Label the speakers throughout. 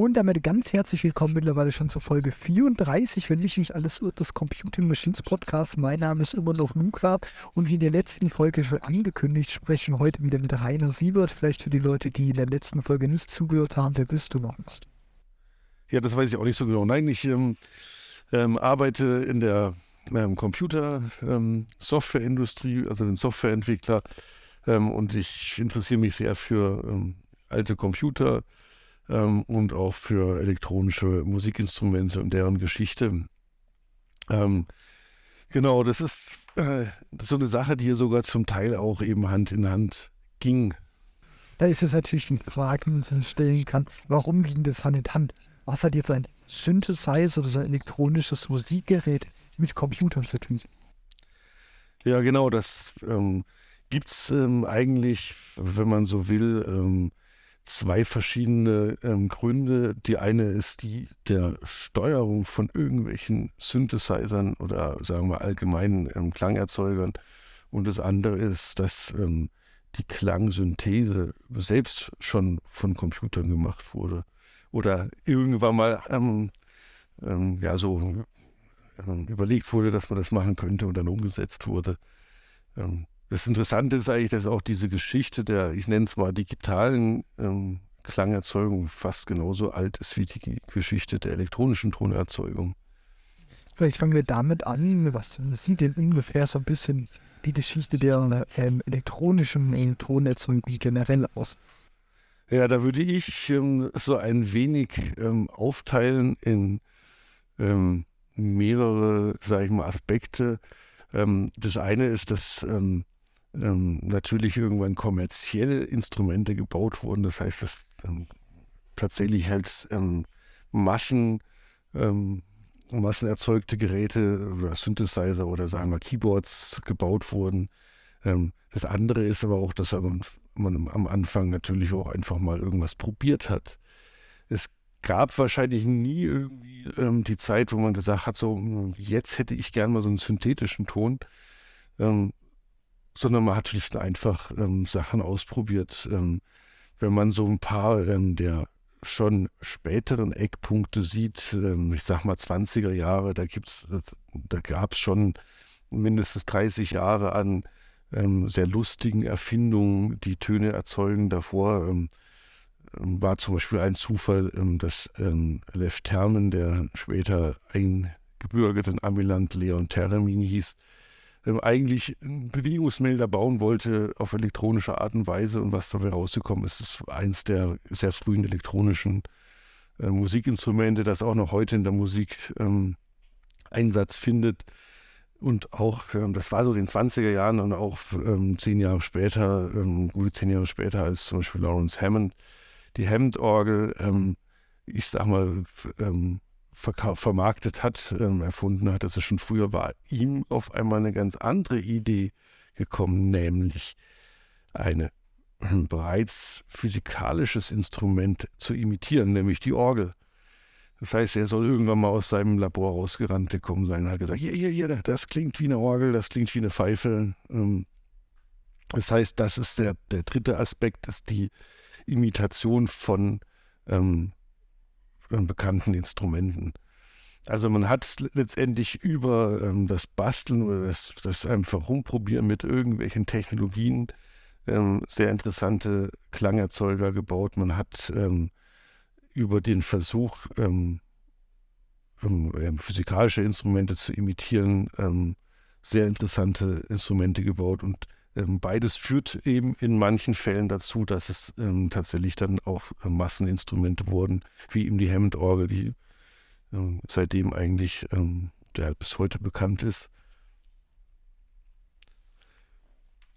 Speaker 1: Und damit ganz herzlich willkommen mittlerweile schon zur Folge 34, wenn mich nicht alles irrt, des Computing Machines Podcast. Mein Name ist immer noch Luca und wie in der letzten Folge schon angekündigt, sprechen wir heute wieder mit Rainer Siebert. Vielleicht für die Leute, die in der letzten Folge nicht zugehört haben, wer bist du noch nicht?
Speaker 2: Ja, das weiß ich auch nicht so genau. Nein, ich ähm, ähm, arbeite in der ähm, Computer-Softwareindustrie, ähm, also den Softwareentwickler ähm, und ich interessiere mich sehr für ähm, alte Computer ähm, und auch für elektronische Musikinstrumente und deren Geschichte. Ähm, genau, das ist, äh, das ist so eine Sache, die hier sogar zum Teil auch eben Hand in Hand ging.
Speaker 1: Da ist es natürlich eine Frage, die man sich stellen kann, warum ging das Hand in Hand? Was hat jetzt ein Synthesizer oder so ein elektronisches Musikgerät mit Computern zu tun?
Speaker 2: Ja, genau, das ähm, gibt es ähm, eigentlich, wenn man so will, ähm, zwei verschiedene ähm, Gründe. Die eine ist die der Steuerung von irgendwelchen Synthesizern oder sagen wir allgemeinen ähm, Klangerzeugern. Und das andere ist, dass ähm, die Klangsynthese selbst schon von Computern gemacht wurde. Oder irgendwann mal ähm, ähm, ja so ähm, überlegt wurde, dass man das machen könnte und dann umgesetzt wurde. Das Interessante ist eigentlich, dass auch diese Geschichte der, ich nenne es mal, digitalen ähm, Klangerzeugung fast genauso alt ist wie die Geschichte der elektronischen Tonerzeugung.
Speaker 1: Vielleicht fangen wir damit an. Was sieht denn ungefähr so ein bisschen die Geschichte der ähm, elektronischen Tonerzeugung generell aus?
Speaker 2: Ja, da würde ich ähm, so ein wenig ähm, aufteilen in ähm, mehrere, sage ich mal, Aspekte. Ähm, das eine ist, dass ähm, natürlich irgendwann kommerzielle Instrumente gebaut wurden. Das heißt, dass ähm, tatsächlich halt ähm, Maschen, ähm, massenerzeugte Geräte oder Synthesizer oder sagen wir Keyboards gebaut wurden. Ähm, das andere ist aber auch, dass man am Anfang natürlich auch einfach mal irgendwas probiert hat. Es gab wahrscheinlich nie irgendwie ähm, die Zeit, wo man gesagt hat, so jetzt hätte ich gern mal so einen synthetischen Ton. Ähm, sondern man hat schlicht einfach ähm, Sachen ausprobiert. Ähm, wenn man so ein paar ähm, der schon späteren Eckpunkte sieht, ähm, ich sag mal 20er Jahre, da da gab es schon mindestens 30 Jahre an ähm, sehr lustigen Erfindungen, die Töne erzeugen. Davor ähm, war zum Beispiel ein Zufall, dass Lev Termen, der später eingebürgert in Amiland Leon Termin hieß, ähm, eigentlich einen Bewegungsmelder bauen wollte auf elektronische Art und Weise und was dabei rausgekommen ist, ist eins der sehr frühen elektronischen äh, Musikinstrumente, das auch noch heute in der Musik ähm, Einsatz findet. Und auch, ähm, das war so in den 20er Jahren und auch ähm, zehn Jahre später, ähm, gute zehn Jahre später als zum Beispiel Lawrence Hammond, die Hammond-Orgel, ähm, ich sag mal, ähm, vermarktet hat, ähm, erfunden hat, dass es schon früher war, ihm auf einmal eine ganz andere Idee gekommen, nämlich ein bereits physikalisches Instrument zu imitieren, nämlich die Orgel. Das heißt, er soll irgendwann mal aus seinem Labor rausgerannt gekommen sein und hat gesagt, hier, hier, hier, das klingt wie eine Orgel, das klingt wie eine Pfeife. Ähm, das heißt, das ist der, der dritte Aspekt, ist die Imitation von ähm, bekannten Instrumenten. Also man hat letztendlich über ähm, das Basteln oder das, das einfach rumprobieren mit irgendwelchen Technologien ähm, sehr interessante Klangerzeuger gebaut. Man hat ähm, über den Versuch, ähm, ähm, physikalische Instrumente zu imitieren, ähm, sehr interessante Instrumente gebaut und ähm, beides führt eben in manchen Fällen dazu, dass es ähm, tatsächlich dann auch äh, Masseninstrumente wurden, wie eben die Hammond-Orgel, die ähm, seitdem eigentlich, ähm, der bis heute bekannt ist.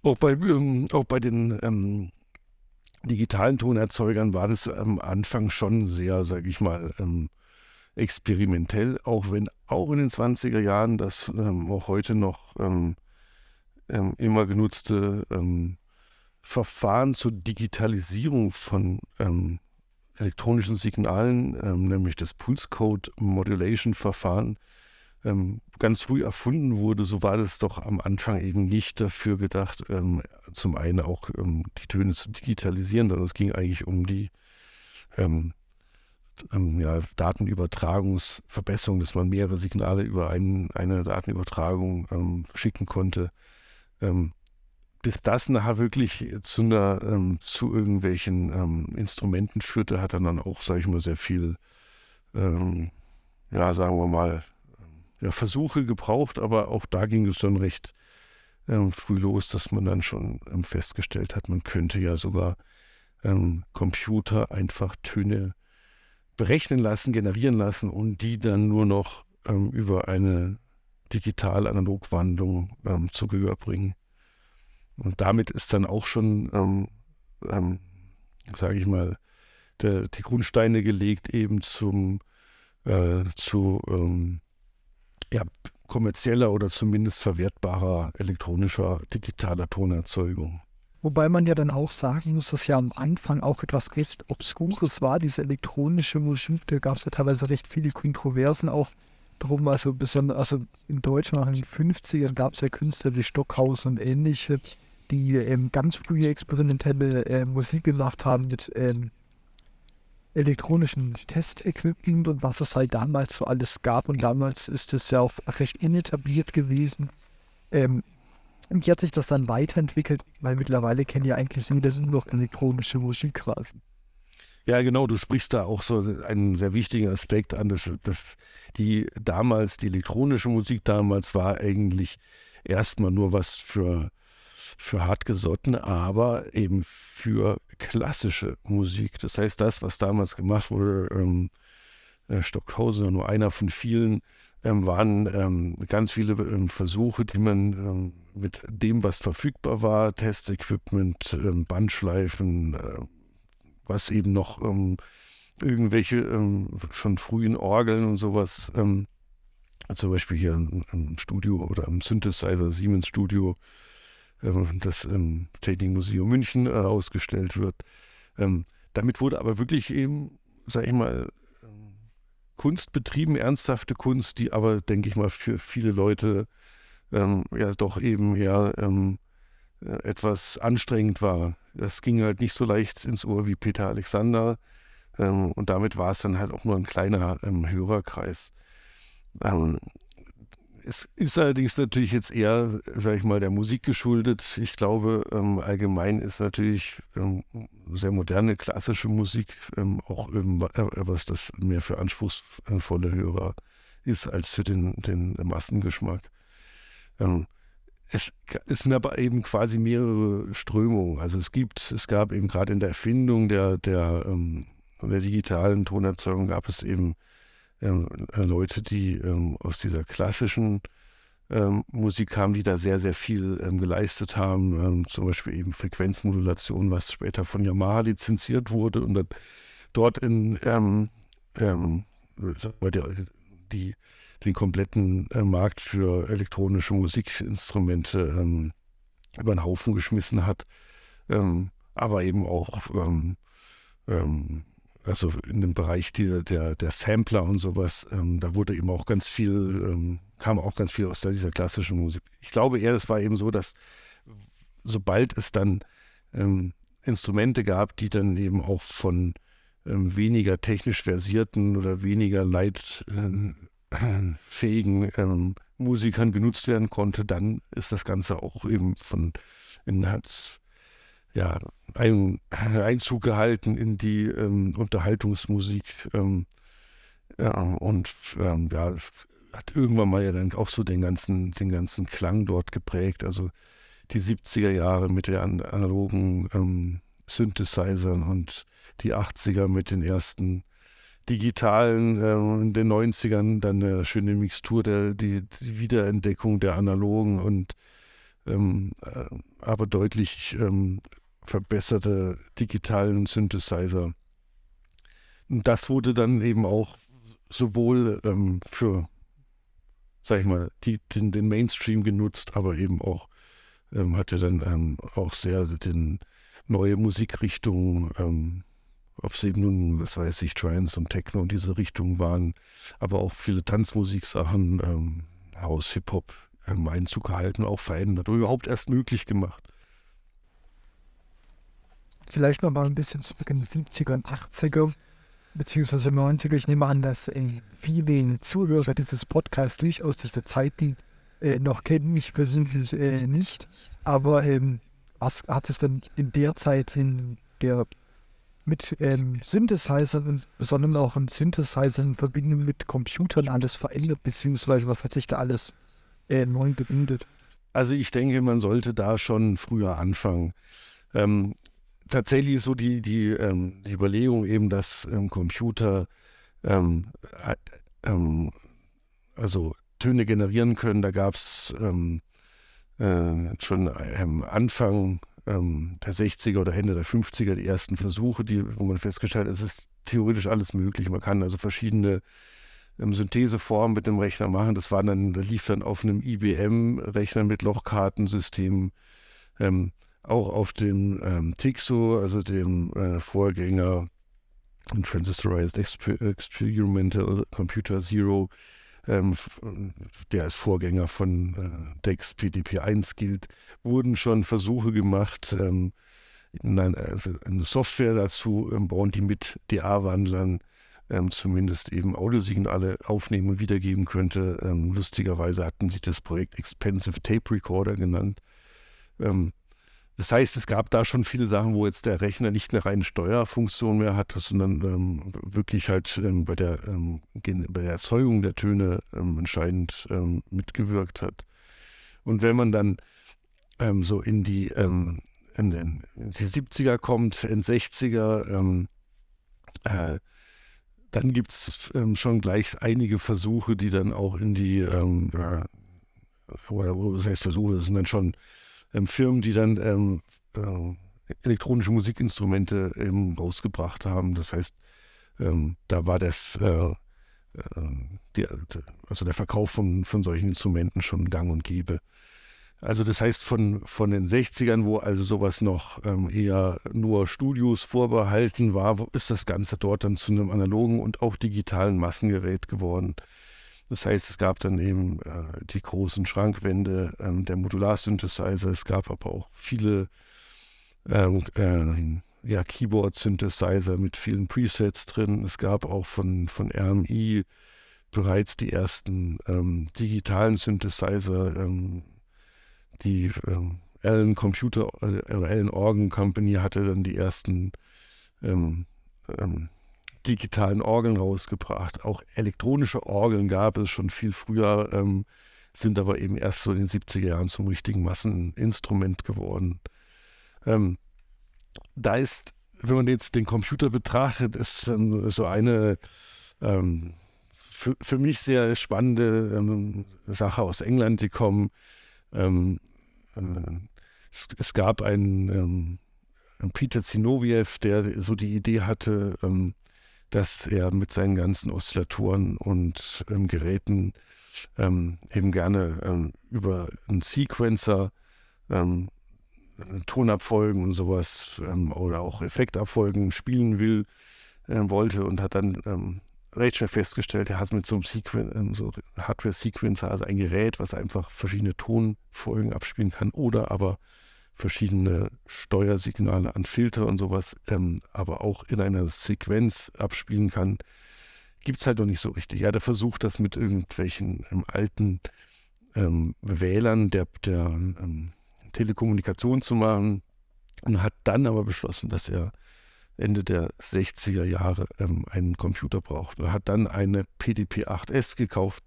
Speaker 2: Auch bei, ähm, auch bei den ähm, digitalen Tonerzeugern war das am Anfang schon sehr, sage ich mal, experimentell, auch wenn auch in den 20er Jahren das auch heute noch ähm, immer genutzte ähm, Verfahren zur Digitalisierung von ähm, elektronischen Signalen, ähm, nämlich das Pulse Code Modulation Verfahren, ähm, ganz früh erfunden wurde, so war das doch am Anfang eben nicht dafür gedacht, ähm, zum einen auch die Töne zu digitalisieren, sondern es ging eigentlich um die ja, Datenübertragungsverbesserung, dass man mehrere Signale über ein, eine Datenübertragung ähm, schicken konnte. Ähm, bis das nachher wirklich zu einer, ähm, zu irgendwelchen ähm, Instrumenten führte, hat er dann auch, sage ich mal, sehr viel, ähm, ja, sagen wir mal, ja, Versuche gebraucht, aber auch da ging es dann recht früh los, dass man dann schon festgestellt hat, man könnte ja sogar Computer einfach Töne berechnen lassen, generieren lassen und die dann nur noch ähm, über eine Digital-Analog-Wandlung ähm, zu Gehör bringen. Und damit ist dann auch schon, ähm, ähm sage ich mal, der, die Grundsteine gelegt eben zum äh, zu ähm, ja, kommerzieller oder zumindest verwertbarer elektronischer digitaler Tonerzeugung.
Speaker 1: Wobei man ja dann auch sagen muss, dass ja am Anfang auch etwas recht Obskures war, diese elektronische Musik. Da gab es ja teilweise recht viele Kontroversen auch drum. Also, besonders, also in Deutschland in den 50ern gab es ja Künstler wie Stockhaus und ähnliche, die ähm, ganz frühe experimentelle äh, Musik gemacht haben mit ähm, elektronischen Testequipment und was es halt damals so alles gab. Und damals ist es ja auch recht inetabliert gewesen. Ähm, wie hat sich das dann weiterentwickelt? Weil mittlerweile kennen ja eigentlich jeder nur noch elektronische Musik quasi.
Speaker 2: Ja, genau, du sprichst da auch so einen sehr wichtigen Aspekt an, dass, dass die damals, die elektronische Musik damals war eigentlich erstmal nur was für, für hartgesottene, aber eben für klassische Musik. Das heißt, das, was damals gemacht wurde, ähm, äh, Stockhausen nur einer von vielen, ähm, waren ähm, ganz viele ähm, Versuche, die man ähm, mit dem, was verfügbar war, Testequipment, ähm, Bandschleifen, äh, was eben noch ähm, irgendwelche schon frühen Orgeln und sowas, zum Beispiel hier im, im, Studio oder im Synthesizer Siemens Studio, das im Technikmuseum München äh, ausgestellt wird. damit wurde aber wirklich eben, sag ich mal, Kunst betrieben, ernsthafte Kunst, die aber, denke ich mal, für viele Leute ähm, ja doch eben ja ähm, etwas anstrengend war. Das ging halt nicht so leicht ins Ohr wie Peter Alexander ähm, und damit war es dann halt auch nur ein kleiner ähm, Hörerkreis. Ähm, es ist allerdings natürlich jetzt eher, sage ich mal, der Musik geschuldet. Ich glaube, ähm, allgemein ist natürlich ähm, sehr moderne klassische Musik ähm, auch was das mehr für anspruchsvolle Hörer ist als für den, den Massengeschmack. Ähm, es, es, sind aber eben quasi mehrere Strömungen. Also es gibt, es gab eben gerade in der Erfindung der, der, ähm, der digitalen Tonerzeugung gab es eben ähm, äh, Leute, die ähm, aus dieser klassischen ähm, Musik kamen, die da sehr, sehr viel ähm, geleistet haben. Ähm, zum Beispiel eben Frequenzmodulation, was später von Yamaha lizenziert wurde und dann dort in ähm, die, den kompletten äh, Markt für elektronische Musikinstrumente über den Haufen geschmissen hat. aber eben auch also in dem Bereich der, der, der Sampler und sowas, ähm, da wurde eben auch ganz viel, ähm, kam auch ganz viel aus dieser klassischen Musik. Ich glaube eher, es war eben so, dass sobald es dann ähm, Instrumente gab, die dann eben auch von ähm, weniger technisch versierten oder weniger leitfähigen ähm, Musikern genutzt werden konnte, dann ist das Ganze auch eben von in, hat ja, ein, Einzug gehalten in die ähm, Unterhaltungsmusik. Ähm, ja, und ähm, ja, hat irgendwann mal ja dann auch so den ganzen, den ganzen Klang dort geprägt. Also die 70er Jahre mit den analogen ähm, Synthesizern und die 80er mit den ersten digitalen, äh, in den 90ern dann eine schöne Mixtur, der, die, die Wiederentdeckung der analogen und ähm, äh, aber deutlich ähm, verbesserte digitalen Synthesizer. Und das wurde dann eben auch sowohl ähm, für, sag ich mal, die, den, den, Mainstream genutzt, aber eben auch ähm, hatte dann ähm, auch sehr den neue Musikrichtungen, ähm, ob es eben nun, was weiß ich, Trance und Techno und diese Richtungen waren, aber auch viele Tanzmusiksachen, ähm, House, Hip-Hop ähm, Einzug gehalten, auch verändert oder überhaupt erst möglich gemacht
Speaker 1: vielleicht noch mal ein bisschen zurück in die 70er und 80er. beziehungsweise 90er, ich nehme an, dass äh, viele Zuhörer dieses Podcasts durchaus diese Zeiten äh, noch kennen, mich persönlich äh, nicht. Aber ähm, was hat es denn in der Zeit, in der mit ähm, Synthesizern, besonders auch in Synthesizern in Verbindung mit Computern alles verändert, beziehungsweise was hat sich da alles äh, neu gebildet?
Speaker 2: Also ich denke, man sollte da schon früher anfangen. Ähm, tatsächlich ist so die, die, ähm, die Überlegung eben, dass ähm, Computer ähm, äh, ähm, also Töne generieren können. Da gab es ähm, äh, schon am Anfang ähm, der 60er oder Ende der 50er die ersten Versuche, die, wo man festgestellt hat, es ist theoretisch alles möglich. Man kann also verschiedene ähm, Syntheseformen mit dem Rechner machen. Das war dann, das lief dann auf einem IBM-Rechner mit Lochkartensystemen, ähm, auch auf dem ähm, Tixo, also dem äh, Vorgänger Transistorized Experimental Computer Zero, ähm, der als Vorgänger von äh, DEX PDP-1 gilt, wurden schon Versuche gemacht, ähm, eine, also eine, Software dazu ähm, bauen, die mit DA-Wandlern ähm, zumindest eben Audiosignale aufnehmen und wiedergeben könnte. Ähm, lustigerweise hatten sie das Projekt Expensive Tape Recorder genannt. Ähm, das heißt, es gab da schon viele Sachen, wo jetzt der Rechner nicht eine reine Steuerfunktion mehr hat, sondern ähm, wirklich halt ähm, bei, der, ähm, bei der Erzeugung der Töne ähm, entscheidend ähm, mitgewirkt hat. Und wenn man dann ähm, so in die, in, den, in die 70er kommt, in 60er, äh, dann gibt es schon gleich einige Versuche, die dann auch in die, äh, oder was heißt Versuche, das sind dann schon ähm, Firmen, die dann ähm, äh, elektronische Musikinstrumente eben rausgebracht haben. Das heißt, ähm, da war das, äh, äh, die, also der Verkauf von, von solchen Instrumenten schon gang und gäbe. Also das heißt von, von den 60ern, wo also sowas noch ähm, eher nur Studios vorbehalten war, ist das Ganze dort dann zu einem analogen und auch digitalen Massengerät geworden. Das heißt, es gab dann eben äh, die großen Schrankwände ähm, der Modular-Synthesizer. Es gab aber auch viele ähm, äh, ja, Keyboard-Synthesizer mit vielen Presets drin. Es gab auch von, von RMI bereits die ersten ähm, digitalen Synthesizer, ähm, die ähm, Allen Computer äh, Allen Organ Company hatte dann die ersten ähm, ähm, digitalen Orgeln rausgebracht. Auch elektronische Orgeln gab es schon viel früher, ähm, sind aber eben erst so in den 70er Jahren zum richtigen Masseninstrument geworden. Ähm, da ist, wenn man jetzt den Computer betrachtet, ist ähm, so eine ähm, für, für, mich sehr spannende ähm, Sache aus England gekommen. Ähm, äh, es, es, gab einen Peter Zinoviev, der so die Idee hatte, ähm, dass er mit seinen ganzen Oszillatoren und ähm, Geräten ähm, eben gerne ähm, über einen Sequencer ähm, Tonabfolgen und sowas ähm, oder auch Effektabfolgen spielen will, äh, wollte und hat dann ähm, recht schnell festgestellt, er hat mit so einem Sequen so Hardware-Sequencer, also ein Gerät, was einfach verschiedene Tonfolgen abspielen kann oder aber verschiedene Steuersignale an Filter und sowas, ähm, aber auch in einer Sequenz abspielen kann, gibt es halt noch nicht so richtig. Ja, der versucht das mit irgendwelchen ähm, alten ähm, Wählern der, der ähm, Telekommunikation zu machen und hat dann aber beschlossen, dass er Ende der 60er Jahre ähm, einen Computer braucht. Er hat dann eine PDP-8S gekauft,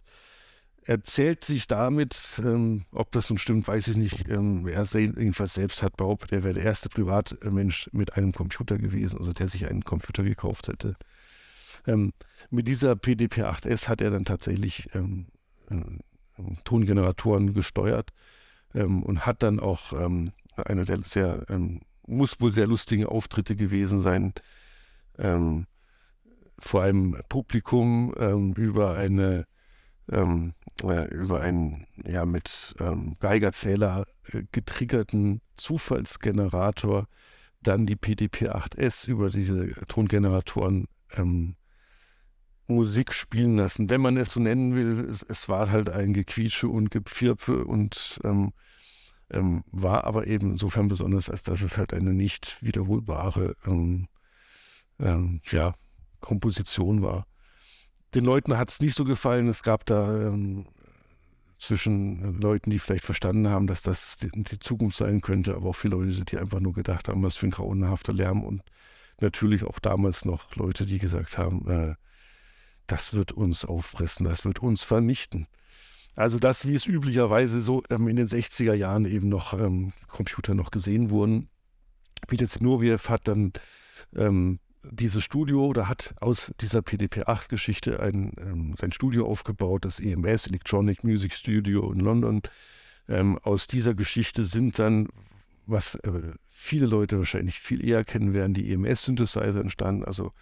Speaker 2: erzählt sich damit, ähm, ob das nun stimmt, weiß ich nicht. Ähm, er jedenfalls selbst hat behauptet, er wäre der erste Privatmensch mit einem Computer gewesen, also der sich einen Computer gekauft hätte. Ähm, mit dieser PDP-8S hat er dann tatsächlich ähm, äh, Tongeneratoren gesteuert ähm, und hat dann auch ähm, eine sehr, sehr muss wohl sehr lustige Auftritte gewesen sein vor einem Publikum über eine ähm, äh, über einen ja mit ähm, Geigerzähler äh, getriggerten Zufallsgenerator dann die PDP-8S über diese Tongeneratoren ähm, Musik spielen lassen. Wenn man es so nennen will, es, es war halt ein Gequietsche und Gepfirpe und ähm, ähm, war aber eben insofern besonders, als dass es halt eine nicht wiederholbare ähm, ähm, ja, Komposition war. Den Leuten hat es nicht so gefallen. Es gab da ähm, zwischen Leuten, die vielleicht verstanden haben, dass das die, Zukunft sein könnte, aber auch viele Leute, die einfach nur gedacht haben, was für ein grauenhafter Lärm und natürlich auch damals noch Leute, die gesagt haben, äh, das wird uns auffressen, das wird uns vernichten. Also das, wie es üblicherweise so ähm, in den 60er Jahren eben noch ähm, Computer noch gesehen wurden. Peter Zinoviev hat dann ähm, dieses Studio oder hat aus dieser PDP-8-Geschichte ein, ähm, sein Studio aufgebaut, das EMS, Electronic Music Studio in London. Ähm, aus dieser Geschichte sind dann, was äh, viele Leute wahrscheinlich viel eher kennen werden, die EMS-Synthesizer entstanden, also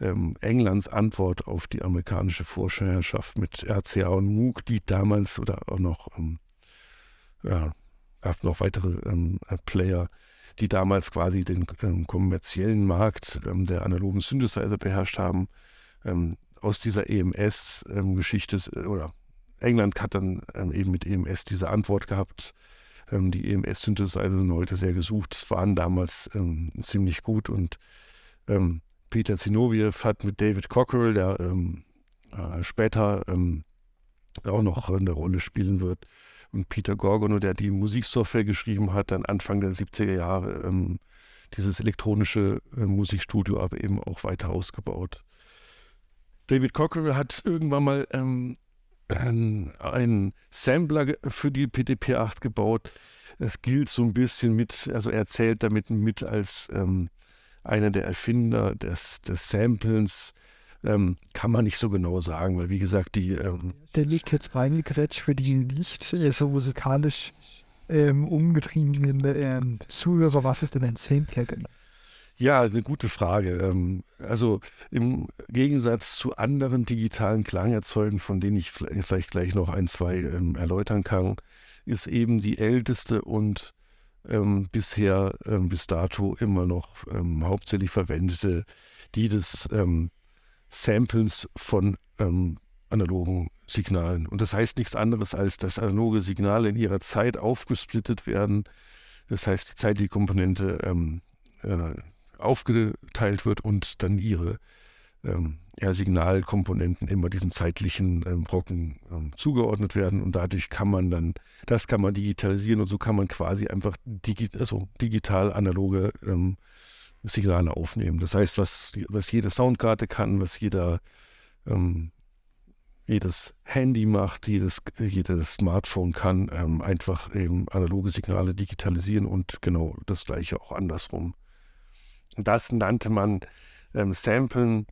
Speaker 2: ähm, Englands Antwort auf die amerikanische Vorherrschaft mit RCA und Moog, die damals oder auch noch, ähm, ja, noch weitere ähm, Player, die damals quasi den ähm, kommerziellen Markt ähm, der analogen Synthesizer beherrscht haben. Ähm, aus dieser EMS-Geschichte oder England hat dann eben mit EMS diese Antwort gehabt. die EMS-Synthesizer sind heute sehr gesucht, waren damals ziemlich gut und Peter Zinoviev hat mit David Cockerell, der ähm, äh, später ähm, auch noch eine Rolle spielen wird, und Peter Gorgono, der die Musiksoftware geschrieben hat, dann Anfang der 70er Jahre ähm, dieses elektronische äh, Musikstudio aber eben auch weiter ausgebaut. David Cockerell hat irgendwann mal ähm, einen Sampler für die PDP-8 gebaut. Es gilt so ein bisschen mit, also er zählt damit mit als ähm, einer der Erfinder des, des Samplens, ähm, kann man nicht so genau sagen, weil wie gesagt, die. Ähm,
Speaker 1: der liegt jetzt reingekrätscht für die nicht so musikalisch ähm, umgetriebenen ähm, Zuhörer. Was ist denn ein Sampler genau?
Speaker 2: Ja, eine gute Frage. Ähm, also im Gegensatz zu anderen digitalen Klangerzeugen, von denen ich vielleicht gleich noch ein, zwei ähm, erläutern kann, ist eben die älteste und ähm, bisher ähm, bis dato immer noch ähm, hauptsächlich verwendete, die des ähm, Samples von ähm, analogen Signalen. Und das heißt nichts anderes, als dass analoge Signale in ihrer Zeit aufgesplittet werden. Das heißt, die zeitliche Komponente ähm, äh, aufgeteilt wird und dann ihre ähm, Signalkomponenten immer diesen zeitlichen ähm, Brocken ähm, zugeordnet werden und dadurch kann man dann, das kann man digitalisieren und so kann man quasi einfach digi also digital analoge ähm, Signale aufnehmen. Das heißt, was, was jede Soundkarte kann, was jeder ähm, jedes Handy macht, jedes, jedes Smartphone kann ähm, einfach eben analoge Signale digitalisieren und genau das gleiche auch andersrum. Das nannte man ähm, Samplen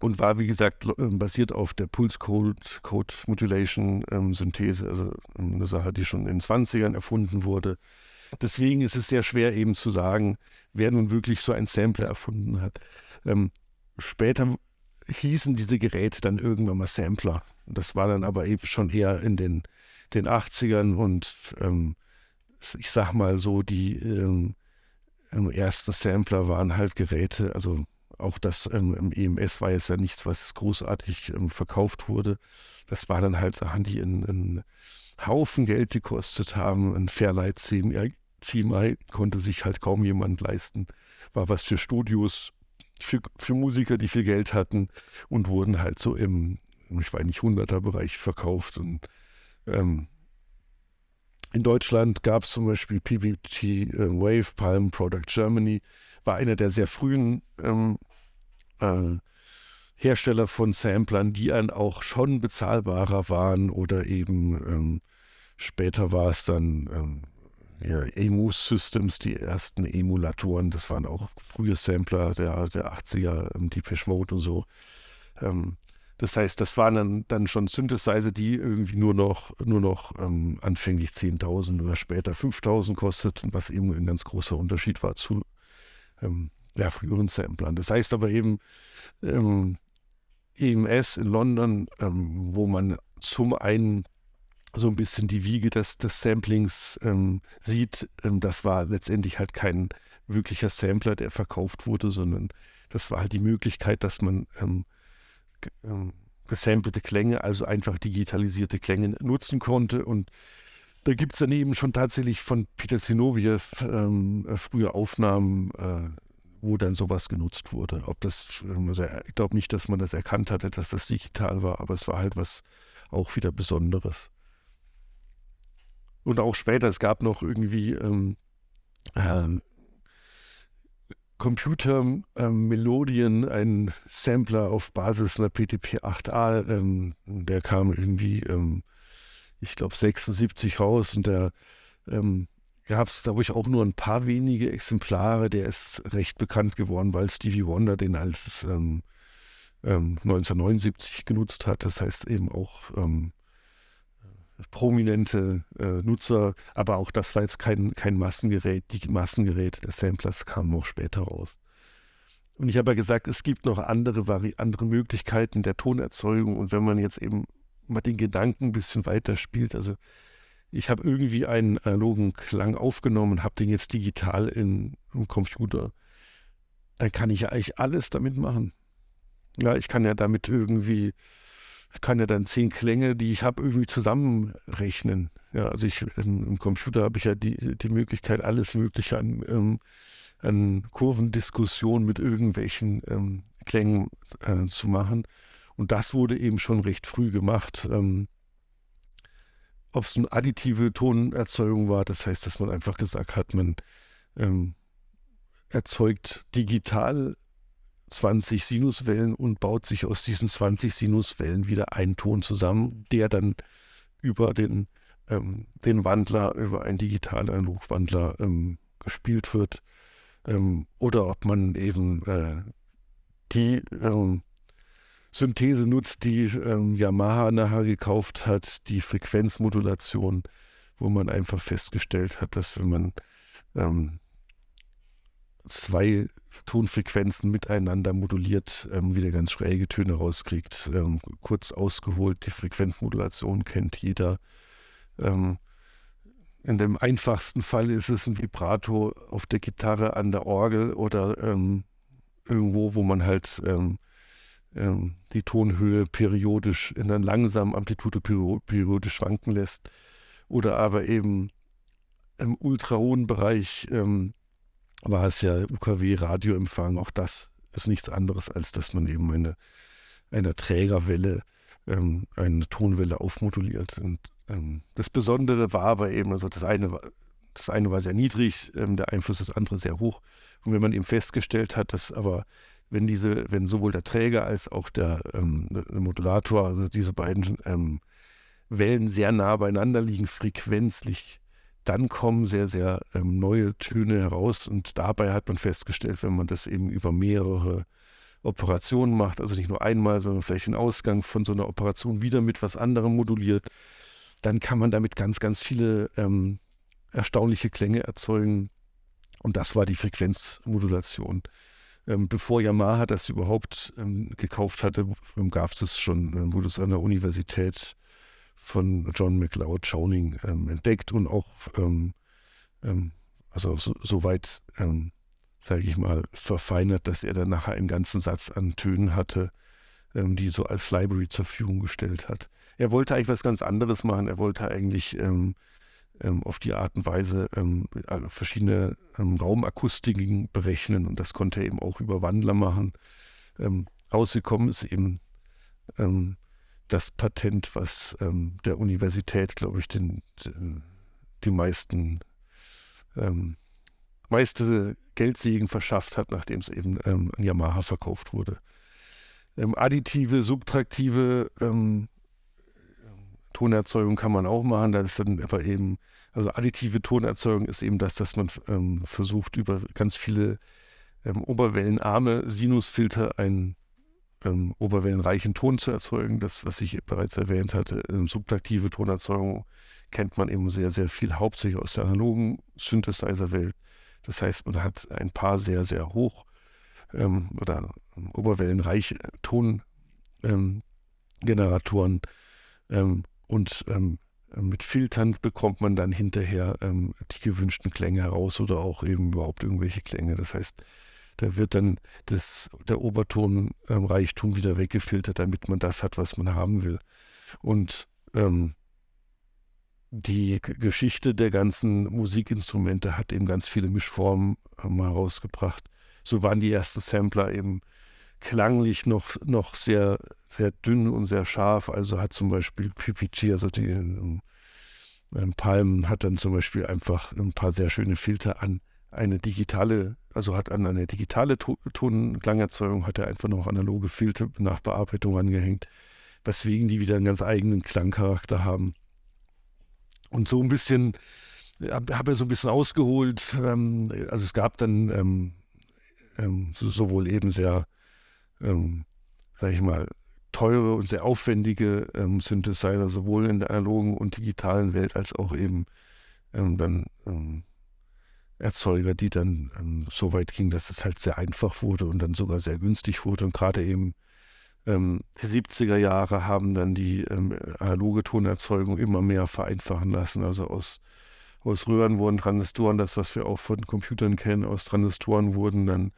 Speaker 2: und war, wie gesagt, ähm, basiert auf der Pulse Code, Code Modulation ähm, Synthese, also ähm, eine Sache, die schon in den 20ern erfunden wurde. Deswegen ist es sehr schwer eben zu sagen, wer nun wirklich so ein Sampler erfunden hat. Ähm, später hießen diese Geräte dann irgendwann mal Sampler. Das war dann aber eben schon eher in den, den 80ern und ähm, ich sag mal so, die ähm, ersten Sampler waren halt Geräte, also auch das ähm, im EMS war jetzt ja nichts, was großartig ähm, verkauft wurde. Das waren dann halt Sachen, die einen Haufen Geld gekostet haben, ein Fairlight 7 Chiemai konnte sich halt kaum jemand leisten. War was für Studios, für, für Musiker, die viel Geld hatten und wurden halt so im, ich weiß nicht, 100er-Bereich verkauft. Und ähm, in Deutschland gab es zum Beispiel PBT äh, Wave, Palm Product Germany, war einer der sehr frühen ähm, äh, Hersteller von Samplern, die dann auch schon bezahlbarer waren oder eben ähm, später war es dann ähm, ja, EMU Systems, die ersten Emulatoren, das waren auch frühe Sampler der, der 80er, ähm, Depeche Mode und so. Ähm, das heißt, das waren dann, dann schon Synthesizer, die irgendwie nur noch, nur noch ähm, anfänglich 10.000 oder später 5.000 kosteten, was eben ein ganz großer Unterschied war zu ähm, ja, früheren Samplern. Das heißt aber eben ähm, EMS in London, ähm, wo man zum einen so ein bisschen die Wiege des, des Samplings ähm, sieht, ähm, das war letztendlich halt kein wirklicher Sampler, der verkauft wurde, sondern das war halt die Möglichkeit, dass man ähm, ähm, gesampelte Klänge, also einfach digitalisierte Klänge nutzen konnte und da gibt es dann eben schon tatsächlich von Peter Zinoviev ähm, frühe Aufnahmen, äh, wo dann sowas genutzt wurde. Ob das, also ich glaube nicht, dass man das erkannt hatte, dass das digital war, aber es war halt was auch wieder Besonderes. Und auch später, es gab noch irgendwie ähm, ähm, Computermelodien, ähm, ein Sampler auf Basis einer PTP-8a, ähm, der kam irgendwie, ähm, ich glaube, 76 raus und der ähm, gab es, glaube ich, auch nur ein paar wenige Exemplare. Der ist recht bekannt geworden, weil Stevie Wonder den als ähm, 1979 ähm, genutzt hat. Das heißt eben auch ähm, prominente äh, Nutzer, aber auch das war jetzt kein, kein Massengerät. Die Massengeräte des Samplers kamen auch später raus. Und ich habe ja gesagt, es gibt noch andere, Vari andere Möglichkeiten der Tonerzeugung. Und wenn man jetzt eben mal den Gedanken ein bisschen weiterspielt, also ich habe irgendwie einen analogen Klang aufgenommen, habe den jetzt digital in, im Computer, dann kann ich ja eigentlich alles damit machen. Ja, ich kann ja damit irgendwie, ich kann ja dann zehn Klänge, die ich habe, irgendwie zusammenrechnen. Ja, also ich im, im Computer habe ich ja die, die Möglichkeit, alles Mögliche an, ähm, an Kurvendiskussionen mit irgendwelchen ähm, Klängen äh, zu machen. Und das wurde eben schon recht früh gemacht. Ähm, ob es eine additive Tonerzeugung war, das heißt, dass man einfach gesagt hat, man ähm, erzeugt digital 20 Sinuswellen und baut sich aus diesen 20 Sinuswellen wieder einen Ton zusammen, der dann über den, ähm, den Wandler, über einen digitalen Analogwandler ähm, gespielt wird. Ähm, oder ob man eben äh, die ähm, Synthese nutzt, die ähm, Yamaha nachher gekauft hat, die Frequenzmodulation, wo man einfach festgestellt hat, dass wenn man ähm, zwei Tonfrequenzen miteinander moduliert, ähm, wieder ganz schräge Töne rauskriegt. Ähm, kurz ausgeholt, die Frequenzmodulation kennt jeder. Ähm, in dem einfachsten Fall ist es ein Vibrato auf der Gitarre, an der Orgel oder ähm, irgendwo, wo man halt ähm, ähm, die Tonhöhe periodisch in einer langsamen Amplitude periodisch schwanken lässt. Oder aber eben im ultrahohen Bereich ähm, war es ja UKW-Radioempfang. Auch das ist nichts anderes, als dass man eben eine, eine Trägerwelle, ähm, eine Tonwelle aufmoduliert. Und ähm, das Besondere war aber eben, also das eine war, das eine war sehr niedrig, ähm, der Einfluss des anderen sehr hoch. Und wenn man eben festgestellt hat, dass aber wenn diese, wenn sowohl der Träger als auch der, ähm, der Modulator, also diese beiden ähm, Wellen sehr nah beieinander liegen, frequenzlich, dann kommen sehr, sehr ähm, neue Töne heraus. Und dabei hat man festgestellt, wenn man das eben über mehrere Operationen macht, also nicht nur einmal, sondern vielleicht den Ausgang von so einer Operation wieder mit was anderem moduliert, dann kann man damit ganz, ganz viele ähm, erstaunliche Klänge erzeugen. Und das war die Frequenzmodulation. Ähm, bevor Yamaha das überhaupt ähm, gekauft hatte, ähm, gab es es schon, ähm, wurde es an der Universität von John McLeod Chowning ähm, entdeckt und auch, ähm, also so, so weit, sage ich mal, verfeinert, dass er dann nachher einen ganzen Satz an Tönen hatte, die so als Library zur Verfügung gestellt hat. Er wollte eigentlich was ganz anderes machen. Er wollte eigentlich ähm, auf die Art und Weise ähm, verschiedene ähm, Raumakustiken berechnen und das konnte er eben auch über Wandler machen. Ähm, rausgekommen ist eben ähm, das Patent, was ähm, der Universität, glaube ich, den, den, die meisten meiste Geldsegen verschafft hat, nachdem es eben an Yamaha verkauft wurde. additive, subtraktive Tonerzeugung kann man auch machen. Da ist dann aber eben, also additive Tonerzeugung ist eben das, dass man ähm, versucht, über ganz viele ähm, oberwellenarme Sinusfilter einen ähm, oberwellenreichen Ton zu erzeugen. Das, was ich bereits erwähnt hatte, ähm, subtraktive Tonerzeugung kennt man eben sehr, sehr viel, hauptsächlich aus der analogen Synthesizer-Welt. Das heißt, man hat ein paar sehr, sehr hoch ähm, oder ähm, oberwellenreiche Tongeneratoren, ähm, und ähm, mit Filtern bekommt man dann hinterher die gewünschten Klänge heraus oder auch eben überhaupt irgendwelche Klänge. Das heißt, da wird dann das, der Obertonreichtum ähm, wieder weggefiltert, damit man das hat, was man haben will. Und ähm, die Geschichte der ganzen Musikinstrumente hat eben ganz viele Mischformen ähm, herausgebracht. so waren die ersten Sampler eben klanglich noch, noch sehr, sehr dünn und sehr scharf. Also hat zum Beispiel PPG, also die ähm, Palm, hat dann zum Beispiel einfach ein paar sehr schöne Filter an eine digitale, also hat an eine digitale Tonklangerzeugung, hat er einfach noch analoge Filter nach Bearbeitung angehängt, weswegen die wieder einen ganz eigenen Klangcharakter haben. Und so ein bisschen, habe hab er so ein bisschen ausgeholt, ähm, also es gab dann ähm, ähm, so, sowohl eben sehr, ähm, sag ich mal, teure und sehr aufwendige ähm, Synthesizer, sowohl in der analogen und digitalen Welt, als auch eben ähm, dann ähm, Erzeuger, die dann ähm, so weit gingen, dass es halt sehr einfach wurde und dann sogar sehr günstig wurde. Und gerade eben ähm, die 70er Jahre haben dann die ähm, analoge Tonerzeugung immer mehr vereinfachen lassen. Also aus, aus Röhren wurden Transistoren, das, was wir auch von Computern kennen, aus Transistoren wurden dann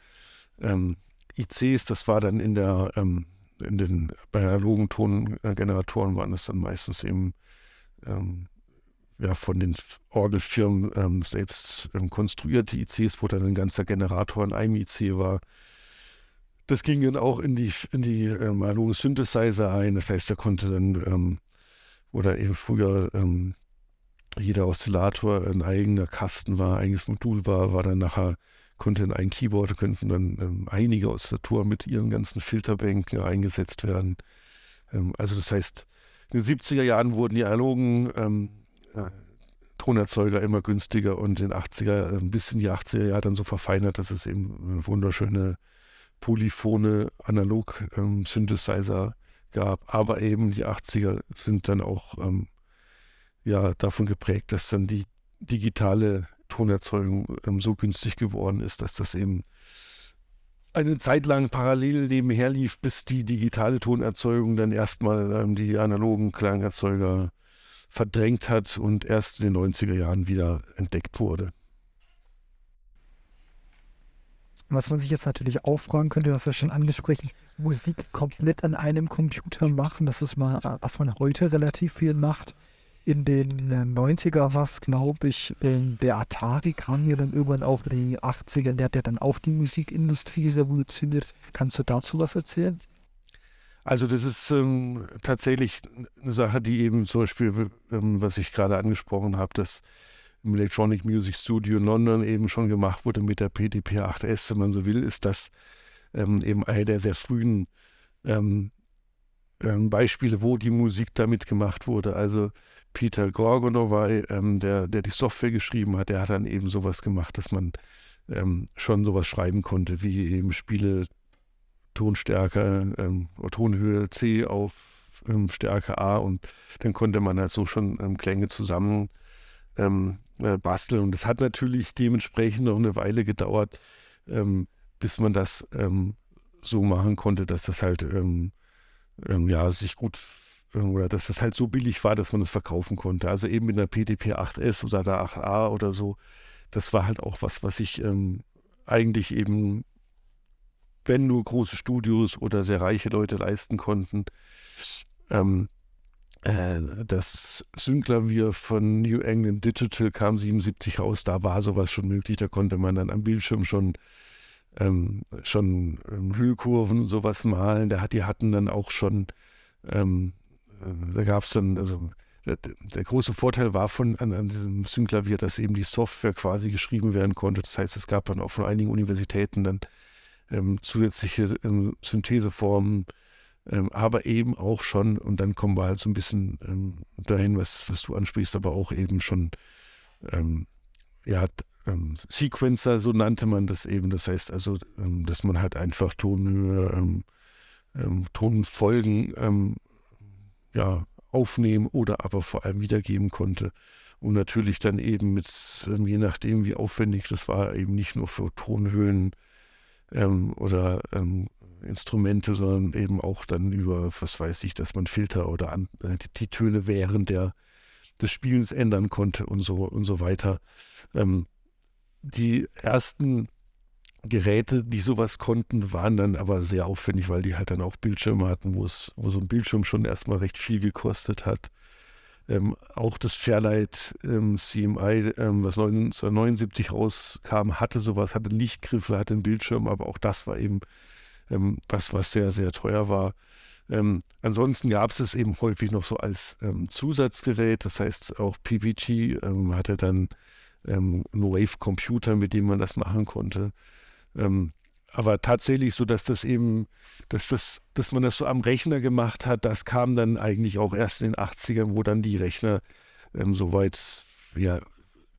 Speaker 2: ähm, ICs, das war dann in der ähm, in den analogen Tongeneratoren waren es dann meistens eben ähm, ja, von den Orgelfirmen ähm, selbst ähm, konstruierte ICs, wo dann ein ganzer Generator in einem IC war. Das ging dann auch in die, in die ähm, analogen Synthesizer ein. Das heißt, er konnte dann, ähm, oder eben früher ähm, jeder Oszillator ein eigener Kasten war, ein eigenes Modul war, war dann nachher, konnte in ein Keyboard, könnten dann ähm, einige Oszillatoren mit ihren ganzen Filterbänken eingesetzt werden. Ähm, also das heißt, in den 70er Jahren wurden die analogen äh, Tonerzeuger immer günstiger und in 80er, ein bisschen die 80er Jahre dann so verfeinert, dass es eben wunderschöne polyphone Analog-Synthesizer ähm, gab. Aber eben die 80er sind dann auch ähm, ja, davon geprägt, dass dann die digitale Tonerzeugung ähm, so günstig geworden ist, dass das eben eine Zeit lang parallel nebenher lief, bis die digitale Tonerzeugung dann erstmal ähm, die analogen Klangerzeuger verdrängt hat und erst in den 90er Jahren wieder entdeckt wurde.
Speaker 1: Was man sich jetzt natürlich auch fragen könnte, hast ja schon angesprochen, Musik komplett an einem Computer machen, das ist mal, was man heute relativ viel macht. In den 90er war es, glaube ich, der Atari kam ja dann irgendwann auf die 80er, der hat ja dann auch die Musikindustrie revolutioniert. Kannst du dazu was erzählen?
Speaker 2: Also das ist ähm, tatsächlich eine Sache, die eben zum Beispiel, ähm, was ich gerade angesprochen habe, dass im Electronic Music Studio in London eben schon gemacht wurde mit der PDP 8S, wenn man so will, ist das ähm, eben eine der sehr frühen ähm, ähm, Beispiele, wo die Musik damit gemacht wurde. Also Peter Gorgonowai, ähm, der, der die Software geschrieben hat, der hat dann eben sowas gemacht, dass man schon sowas schreiben konnte, wie eben Spiele Tonstärke, ähm, Tonhöhe C auf ähm, Stärke A und dann konnte man halt so schon ähm, Klänge zusammen ähm, äh, basteln. Und das hat natürlich dementsprechend noch eine Weile gedauert, ähm, bis man das ähm, so machen konnte, dass das halt ja sich gut oder dass das halt so billig war, dass man das verkaufen konnte. Also eben in der PDP 8S oder der 8A oder so, das war halt auch was, was ich eigentlich eben wenn nur große Studios oder sehr reiche Leute leisten konnten. Ähm, äh, das Synklavier von New England Digital kam 77 raus, da war sowas schon möglich, da konnte man dann am Bildschirm schon ähm, schon ähm, Hüllkurven und sowas malen. Da hat, die hatten dann auch schon, ähm, äh, da gab es dann, also der, der, große Vorteil war von an, an diesem Synklavier, dass eben die Software quasi geschrieben werden konnte. Das heißt, es gab dann auch von einigen Universitäten dann ähm, zusätzliche ähm, Syntheseformen, ähm, aber eben auch schon, und dann kommen wir halt so ein bisschen ähm, dahin, was, was du ansprichst, aber auch eben schon, ähm, ja, ähm, Sequencer, so nannte man das eben. Das heißt also, dass man halt einfach Tonhöhe, Tonfolgen, ja, aufnehmen oder aber vor allem wiedergeben konnte. Und natürlich dann eben mit, je nachdem, wie aufwendig das war, eben nicht nur für Tonhöhen ähm, oder ähm, Instrumente, sondern eben auch dann über, was weiß ich, dass man Filter oder an, äh, die, die, Töne während der, des Spielens ändern konnte und so und so weiter. Ähm, die ersten Geräte, die sowas konnten, waren dann aber sehr aufwendig, weil die halt dann auch Bildschirme hatten, wo es, wo so ein Bildschirm schon erstmal recht viel gekostet hat. Ähm, auch das Fairlight ähm, CMI, ähm, was 1979 rauskam, hatte sowas, hatte Lichtgriffe, hatte einen Bildschirm, aber auch das war eben ähm, was, was sehr, sehr teuer war. Ähm, ansonsten gab es es eben häufig noch so als ähm, Zusatzgerät, das heißt auch PVG hatte dann ähm, Wave-Computer, mit dem man das machen konnte. Ähm, aber tatsächlich so, dass das eben, dass das, dass man das so am Rechner gemacht hat, das kam dann eigentlich auch erst in den 80ern, wo dann die Rechner ähm, soweit ja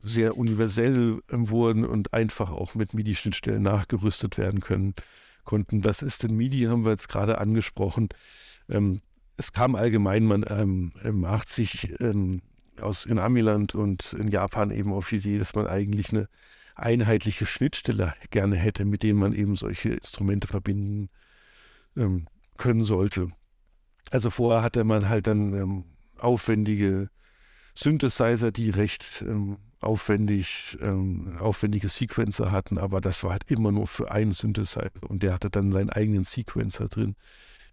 Speaker 2: sehr universell ähm, wurden und einfach auch mit MIDI-Schnittstellen nachgerüstet werden können konnten. Was ist denn MIDI, haben wir jetzt gerade angesprochen. Ähm, es kam allgemein man ähm, 80 ähm, aus in Amiland und in Japan eben auf die Idee, dass man eigentlich eine einheitliche Schnittstelle gerne hätte, mit denen man eben solche Instrumente verbinden ähm, können sollte. Also vorher hatte man halt dann ähm, aufwendige Synthesizer, die recht ähm, aufwendig, ähm, aufwendige Sequencer hatten, aber das war halt immer nur für einen Synthesizer und der hatte dann seinen eigenen Sequencer drin.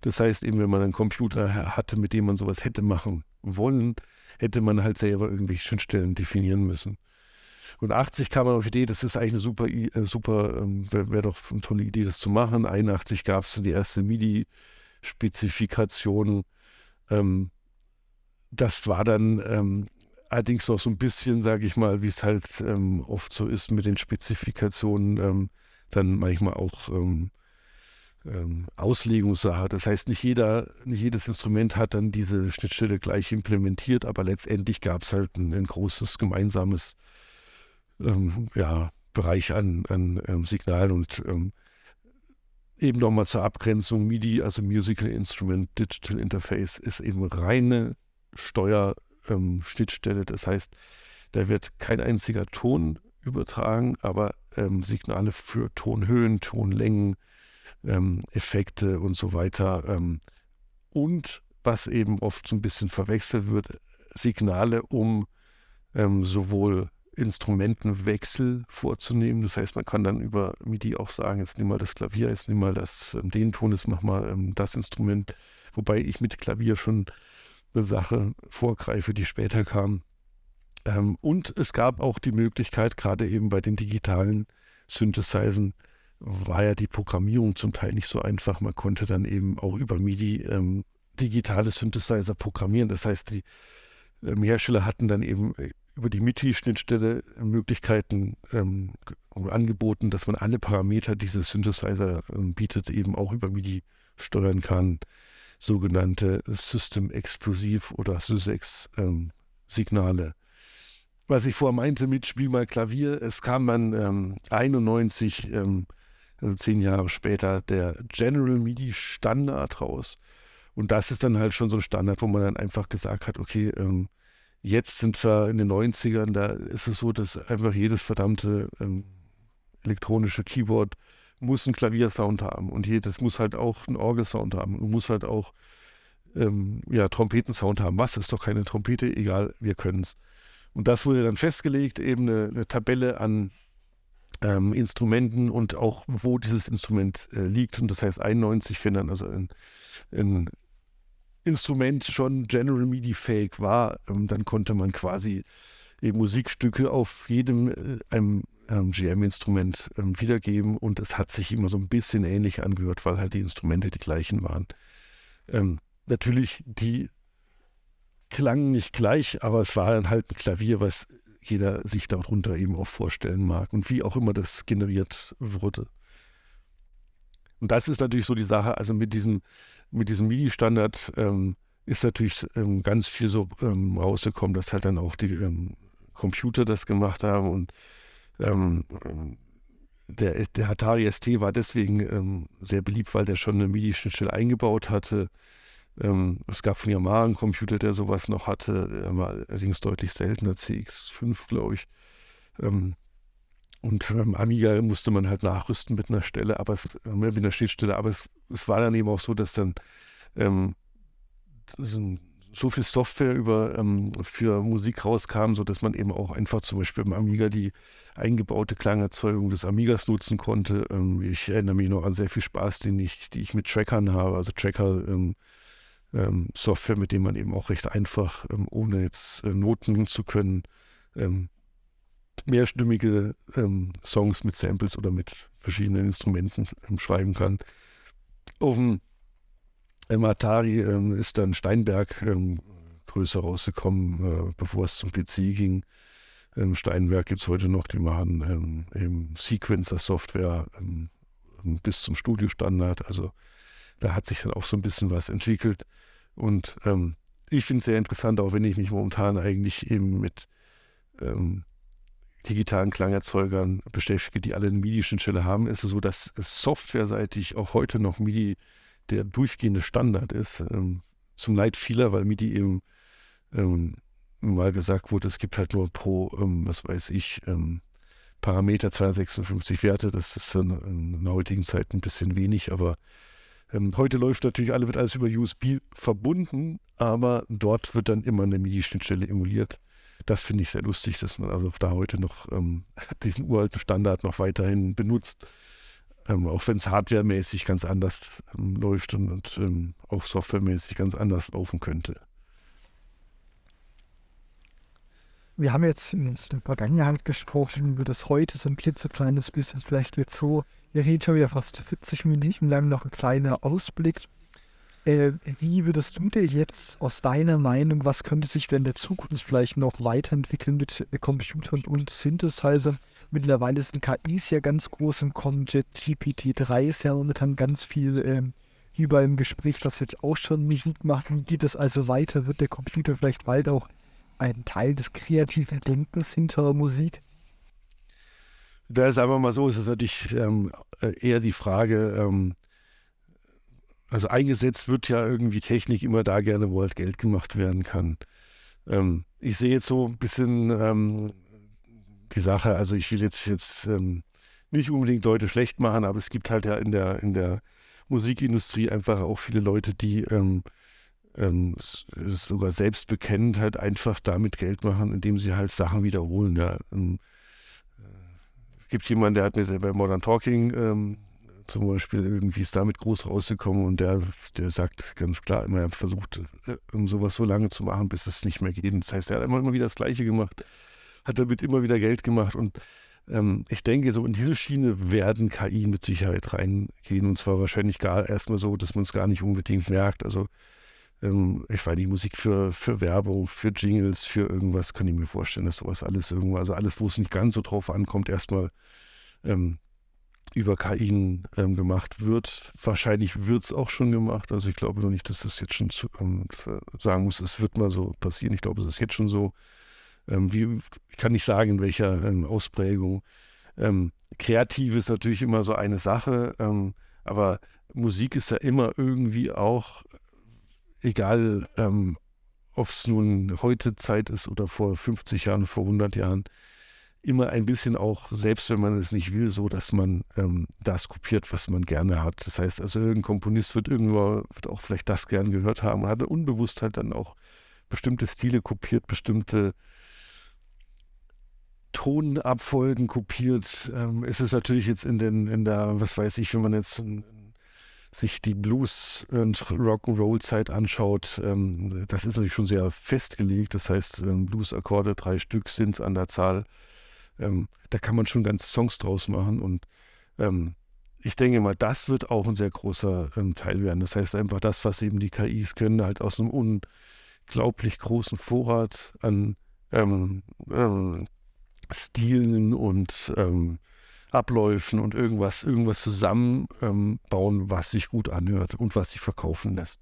Speaker 2: Das heißt eben, wenn man einen Computer hatte, mit dem man sowas hätte machen wollen, hätte man halt selber irgendwelche Schnittstellen definieren müssen. Und 80 kam man auf die Idee, das ist eigentlich eine super, äh, super ähm, wäre wär doch eine tolle Idee, das zu machen. 81 gab es die erste MIDI-Spezifikation. Ähm, das war dann ähm, allerdings noch so ein bisschen, sage ich mal, wie es halt ähm, oft so ist mit den Spezifikationen, ähm, dann manchmal auch Auslegungssache. Das heißt, nicht jeder, nicht jedes Instrument hat dann diese Schnittstelle gleich implementiert, aber letztendlich gab es halt ein, ein, großes gemeinsames ähm, ja, Bereich an, an ähm, Signalen und ähm, eben nochmal zur Abgrenzung MIDI, also Musical Instrument Digital Interface, ist eben reine Steuerschnittstelle. Ähm, das heißt, da wird kein einziger Ton übertragen, aber ähm, Signale für Tonhöhen, Tonlängen, ähm, Effekte und so weiter. Und was eben oft so ein bisschen verwechselt wird, Signale, um ähm, sowohl Instrumentenwechsel vorzunehmen. Das heißt, man kann dann über MIDI auch sagen, jetzt nimm mal das Klavier, jetzt nimm mal das, ähm, den Ton, jetzt mach mal ähm, das Instrument. Wobei ich mit Klavier schon eine Sache vorgreife, die später kam. Ähm, und es gab auch die Möglichkeit, gerade eben bei den digitalen Synthesizern, war ja die Programmierung zum Teil nicht so einfach. Man konnte dann eben auch über MIDI ähm, digitale Synthesizer programmieren. Das heißt, die ähm, Hersteller hatten dann eben äh, über die MIDI-Schnittstelle Möglichkeiten ähm, angeboten, dass man alle Parameter dieses Synthesizer ähm, bietet, eben auch über MIDI steuern kann. Sogenannte System Explosiv oder SysEx ähm, was ich vorher meinte mit Spiel mal Klavier, es kam dann ähm, 91 ähm, also zehn Jahre später, der General MIDI Standard raus. Und das ist dann halt schon so ein Standard, wo man dann einfach gesagt hat, okay, ähm, jetzt sind wir in den 90ern, da ist es so, dass einfach jedes verdammte ähm, elektronische Keyboard muss einen Klaviersound haben und jedes muss halt auch einen Orgelsound haben und muss halt auch ähm, ja, Trompetensound haben. Was ist doch keine Trompete? Egal, wir können es. Und das wurde dann festgelegt, eben eine, eine Tabelle an ähm, Instrumenten und auch wo dieses Instrument äh, liegt. Und das heißt 91, wenn dann also ein, ein Instrument schon General MIDI fähig war, ähm, dann konnte man quasi Musikstücke auf jedem äh, einem GM-Instrument ähm, wiedergeben und es hat sich immer so ein bisschen ähnlich angehört, weil halt die Instrumente die gleichen waren. Ähm, natürlich, die klangen nicht gleich, aber es war dann halt ein Klavier, was jeder sich darunter eben auch vorstellen mag und wie auch immer das generiert wurde. Und das ist natürlich so die Sache, also mit diesem, mit diesem MIDI-Standard ähm, ist natürlich ähm, ganz viel so ähm, rausgekommen, dass halt dann auch die ähm, Computer das gemacht haben und ähm, der, der Atari ST war deswegen ähm, sehr beliebt, weil der schon eine MIDI-Schnittstelle eingebaut hatte. Es gab von Yamaha einen Computer, der sowas noch hatte, allerdings deutlich seltener, CX5, glaube ich. Ähm, und ähm, Amiga musste man halt nachrüsten mit einer Stelle, aber es, äh, mit einer Schnittstelle, aber es, es, war dann eben auch so, dass dann ähm, so viel Software über ähm, für Musik rauskam, sodass man eben auch einfach zum Beispiel im Amiga die eingebaute Klangerzeugung des Amigas nutzen konnte. Ähm, ich erinnere mich noch an sehr viel Spaß, den ich, die ich mit Trackern habe. Also Tracker ähm, ähm, Software, mit dem man eben auch recht einfach, ohne jetzt äh, Noten zu können, mehrstimmige ähm, Songs mit Samples oder mit verschiedenen Instrumenten ähm, schreiben kann. Auf dem Atari ähm, ist dann Steinberg größer rausgekommen, äh, bevor es zum PC ging. Steinberg gibt es heute noch, die machen eben Sequencer-Software bis zum Studiostandard. Also da hat sich dann auch so ein bisschen was entwickelt. Und ähm, ich finde es sehr interessant, auch wenn ich mich momentan eigentlich eben mit ähm, digitalen Klangerzeugern beschäftige, die alle eine MIDI-Schnittstelle haben, ist es so, dass es softwareseitig auch heute noch MIDI der durchgehende Standard ist. Ähm, zum Leid vieler, weil MIDI eben ähm, mal gesagt wurde, es gibt halt nur pro, ähm, was weiß ich, ähm, Parameter 256 Werte. Das ist in, in der heutigen Zeit ein bisschen wenig, aber ähm, heute läuft natürlich alle, wird alles über USB verbunden, aber dort wird dann immer eine MIDI-Schnittstelle emuliert. Das finde ich sehr lustig, dass man also da heute noch ähm, diesen uralten Standard noch weiterhin benutzt. Ähm, auch wenn es hardwaremäßig ganz anders ähm, läuft und, und ähm, auch softwaremäßig ganz anders laufen könnte.
Speaker 1: Wir haben jetzt in der Vergangenheit gesprochen, über das heute so ein klitzekleines bisschen, vielleicht wird so wir reden schon wieder fast 40 Minuten lang, noch ein kleiner Ausblick. Äh, wie würdest du dir jetzt aus deiner Meinung, was könnte sich denn in der Zukunft vielleicht noch weiterentwickeln mit äh, Computern und Synthesizer? Mittlerweile sind KIs ja ganz groß im Kommen. GPT-3 ist ja momentan ganz viel äh, überall im Gespräch, das jetzt auch schon Musik machen. Geht es also weiter? Wird der Computer vielleicht bald auch ein Teil des kreativen Denkens hinter Musik?
Speaker 2: Da ist einfach mal so, es ist natürlich ähm, äh, eher die Frage, ähm, also eingesetzt wird ja irgendwie Technik immer da gerne, wo halt Geld gemacht werden kann. Ähm, ich sehe jetzt so ein bisschen ähm, die Sache, also ich will jetzt, jetzt ähm, nicht unbedingt Leute schlecht machen, aber es gibt halt ja in der, in der Musikindustrie einfach auch viele Leute, die ähm, ähm, sogar selbst bekennend halt einfach damit Geld machen, indem sie halt Sachen wiederholen. Ja. Ähm, gibt jemanden, der hat mir bei Modern Talking zum Beispiel irgendwie ist damit groß rausgekommen und der, der sagt ganz klar immer, er versucht, äh, sowas so lange zu machen, bis es nicht mehr geht. das heißt, er hat immer, immer wieder das Gleiche gemacht, hat damit immer wieder Geld gemacht und ähm, ich denke, so in diese Schiene werden KI mit Sicherheit reingehen und zwar wahrscheinlich gar erstmal so, dass man es gar nicht unbedingt merkt. Also ähm, ich weiß nicht, Musik für, für Werbung, für Jingles, für irgendwas, kann ich mir vorstellen, dass sowas alles irgendwo, also alles, wo es nicht ganz so drauf ankommt, erstmal ähm, über KI ähm, gemacht wird. Wahrscheinlich wird es auch schon gemacht. Also ich glaube noch nicht, dass das jetzt schon zu, ähm, sagen muss, es wird mal so passieren. Ich glaube, es ist jetzt schon so. Ähm, wie, ich kann nicht sagen, in welcher ähm, Ausprägung. Ähm, kreativ ist natürlich immer so eine Sache, ähm, aber Musik ist ja immer irgendwie auch egal ob es nun heute Zeit ist oder vor 50 Jahren, vor 100 Jahren, immer ein bisschen auch, selbst wenn man es nicht will, so, dass man ähm, das kopiert, was man gerne hat. Das heißt, also irgendein Komponist wird irgendwo, wird auch vielleicht das gern gehört haben hat unbewusst halt dann auch bestimmte Stile kopiert, bestimmte Tonabfolgen kopiert. Ähm, ist es natürlich jetzt in den, in der, was weiß ich, wenn man jetzt sich die Blues- und Rock'n'Roll-Zeit anschaut, ähm, das ist natürlich schon sehr festgelegt. Das heißt, ähm, Blues-Akkorde, drei Stück sind es an der Zahl. Ähm, da kann man schon ganze Songs draus machen. Und ähm, ich denke mal, das wird auch ein sehr großer ähm, Teil werden. Das heißt einfach das, was eben die KIs können, halt aus einem unglaublich großen Vorrat an ähm, Stilen und Abläufen und irgendwas, irgendwas zusammenbauen, ähm, was sich gut anhört und was sich verkaufen lässt.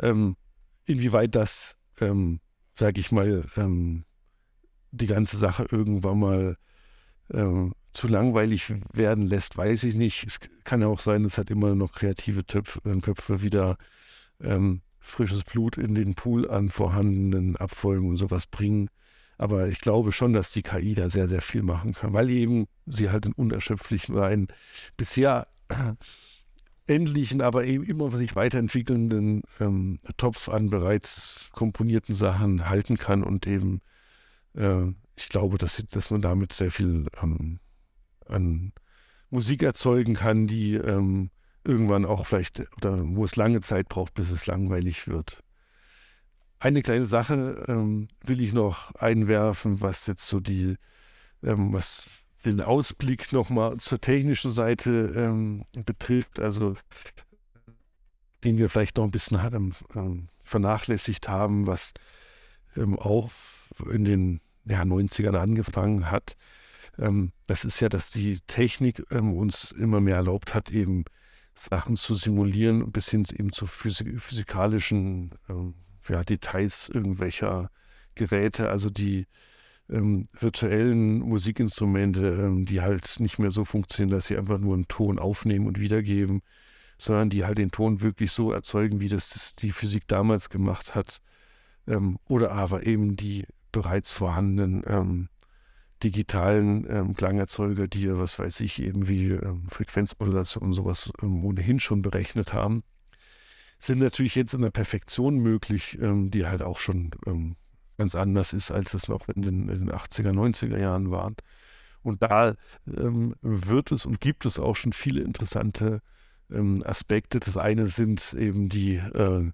Speaker 2: Ähm, inwieweit das, ähm, sage ich mal, ähm, die ganze Sache irgendwann mal ähm, zu langweilig werden lässt, weiß ich nicht. Es kann ja auch sein, es hat immer noch kreative Töpf, äh, Köpfe wieder ähm, frisches Blut in den Pool an vorhandenen Abfolgen und sowas bringen. Aber ich glaube schon, dass die KI da sehr, sehr viel machen kann, weil eben sie halt einen unerschöpflichen oder einen bisher endlichen, aber eben immer sich weiterentwickelnden ähm, Topf an bereits komponierten Sachen halten kann und eben, äh, ich glaube, dass, dass man damit sehr viel ähm, an Musik erzeugen kann, die ähm, irgendwann auch vielleicht, oder wo es lange Zeit braucht, bis es langweilig wird. Eine kleine Sache ähm, will ich noch einwerfen, was jetzt so die, ähm, was den Ausblick nochmal zur technischen Seite ähm, betrifft. Also den wir vielleicht noch ein bisschen ähm, vernachlässigt haben, was ähm, auch in den ja, 90ern angefangen hat. Ähm, das ist ja, dass die Technik ähm, uns immer mehr erlaubt hat, eben Sachen zu simulieren, bis hin eben zu physik physikalischen ähm, ja, Details irgendwelcher Geräte, also die ähm, virtuellen Musikinstrumente, ähm, die halt nicht mehr so funktionieren, dass sie einfach nur einen Ton aufnehmen und wiedergeben, sondern die halt den Ton wirklich so erzeugen, wie das die Physik damals gemacht hat. Ähm, oder aber eben die bereits vorhandenen ähm, digitalen ähm, Klangerzeuger, die ja, was weiß ich, eben wie ähm, Frequenzmodulation und sowas ähm, ohnehin schon berechnet haben, sind natürlich jetzt in der Perfektion möglich, ähm, die halt auch schon ähm, ganz anders ist, als es noch in den, in den 80er, 90er Jahren waren. Und da ähm, wird es und gibt es auch schon viele interessante Aspekte. Das eine sind eben die äh,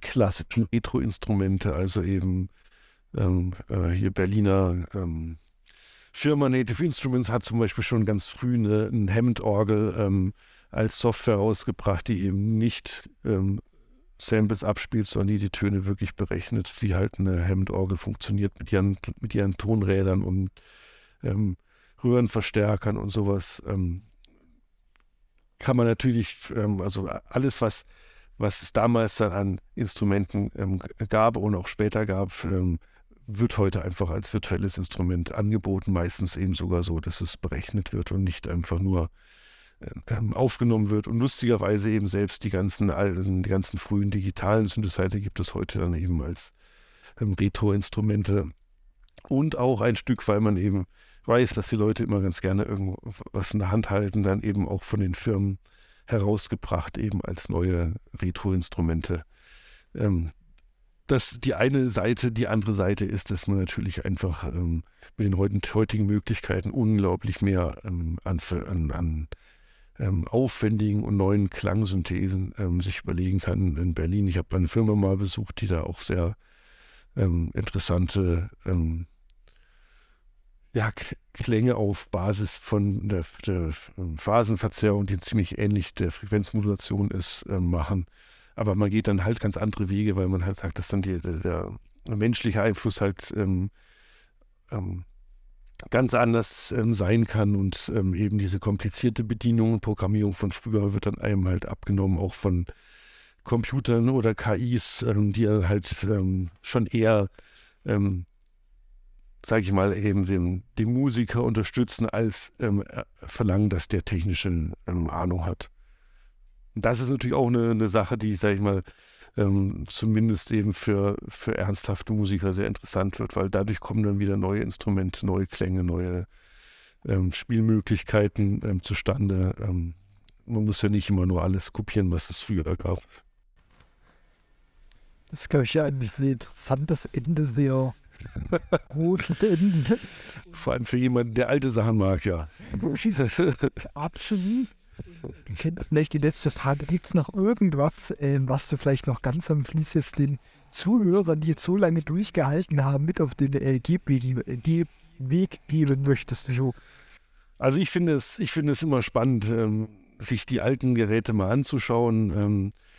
Speaker 2: klassischen Retro-Instrumente, also eben ähm, äh, hier Berliner ähm, Firma Native Instruments hat zum Beispiel schon ganz früh eine, eine Hammond-Orgel ähm, als Software rausgebracht, die eben nicht ähm, Samples abspielt, sondern die die Töne wirklich berechnet, wie halt eine Hammond-Orgel funktioniert mit ihren, mit ihren Tonrädern und ähm, Röhrenverstärkern und sowas. Ähm, kann man natürlich, also alles, was, was es damals dann an Instrumenten ähm, gab und auch später gab, ähm, wird heute einfach als virtuelles Instrument angeboten, meistens eben sogar so, dass es berechnet wird und nicht einfach nur ähm, aufgenommen wird. Und lustigerweise eben selbst die ganzen alten, die ganzen frühen digitalen Synthesizer gibt es heute dann eben als ähm, Retro-Instrumente. Und auch ein Stück, weil man eben weiß, dass die Leute immer ganz gerne irgendwas in der Hand halten, dann eben auch von den Firmen herausgebracht, eben als neue Retro-Instrumente. Ähm, das die eine Seite, die andere Seite ist, dass man natürlich einfach ähm, mit den heutigen Möglichkeiten unglaublich mehr ähm, an, an, an ähm, aufwendigen und neuen Klangsynthesen ähm, sich überlegen kann in Berlin. Ich habe eine Firma mal besucht, die da auch sehr ähm, interessante ähm, ja, Klänge auf Basis von der, der Phasenverzerrung, die ziemlich ähnlich der Frequenzmodulation ist, machen. Aber man geht dann halt ganz andere Wege, weil man halt sagt, dass dann die, der, der menschliche Einfluss halt ähm, ähm, ganz anders ähm, sein kann und ähm, eben diese komplizierte Bedienung und Programmierung von früher wird dann einem halt abgenommen, auch von Computern oder KIs, ähm, die halt ähm, schon eher, sage ich mal, eben den, den Musiker unterstützen, als verlangen, dass der technische Ahnung hat das ist natürlich auch eine, eine Sache, die, sage ich mal, ähm, zumindest eben für, für ernsthafte Musiker sehr interessant wird, weil dadurch kommen dann wieder neue Instrumente, neue Klänge, neue ähm, Spielmöglichkeiten ähm, zustande. Ähm, man muss ja nicht immer nur alles kopieren, was es früher gab.
Speaker 1: Das ist, glaube ich, ein sehr interessantes Ende, sehr großes Ende.
Speaker 2: Vor allem für jemanden, der alte Sachen mag, ja.
Speaker 1: Absolut. Vielleicht die letzte Frage. Gibt es noch irgendwas, äh, was du vielleicht noch ganz am Schluss jetzt den Zuhörern, die jetzt so lange durchgehalten haben, mit auf den äh, Weg geben möchtest? Du?
Speaker 2: Also ich finde es, ich finde es immer spannend, ähm, sich die alten Geräte mal anzuschauen. Ähm, äh,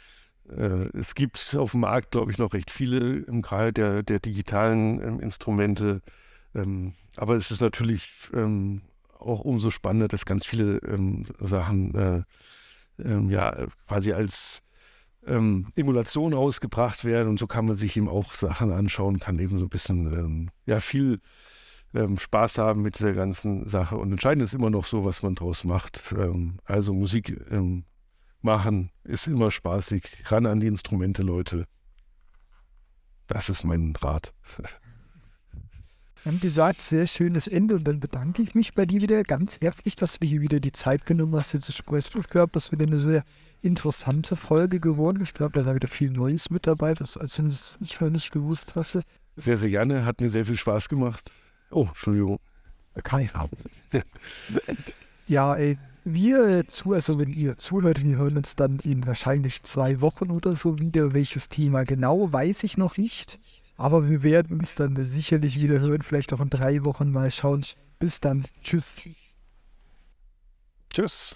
Speaker 2: es gibt auf dem Markt, glaube ich, noch recht viele im Kreis der, der digitalen ähm, Instrumente. Ähm, aber es ist natürlich ähm, auch umso spannender, dass ganz viele ähm, Sachen äh, ähm, ja quasi als ähm, Emulation rausgebracht werden und so kann man sich eben auch Sachen anschauen, kann eben so ein bisschen ja viel Spaß haben mit der ganzen Sache und entscheidend ist immer noch so, was man draus macht. Also Musik machen ist immer spaßig, ran an die Instrumente, Leute. Das ist mein Rat.
Speaker 1: Dann gesagt, sehr schönes Ende und dann bedanke ich mich bei dir wieder ganz herzlich, dass du hier wieder die Zeit genommen hast, jetzt zu sprechen. Ich glaube, das ist wieder eine sehr interessante Folge geworden. Ich glaube, da ist wieder viel Neues mit dabei, was als ich noch nicht gewusst hatte.
Speaker 2: Sehr, sehr gerne, hat mir sehr viel Spaß gemacht. Oh, Entschuldigung.
Speaker 1: Kein Problem. ja, ey, Wir zu, also wenn ihr zuhört, wir hören uns dann in wahrscheinlich zwei Wochen oder so wieder. Welches Thema genau, weiß ich noch nicht. Aber wir werden uns dann sicherlich wieder hören, vielleicht auch in drei Wochen mal schauen. Bis dann. Tschüss.
Speaker 2: Tschüss.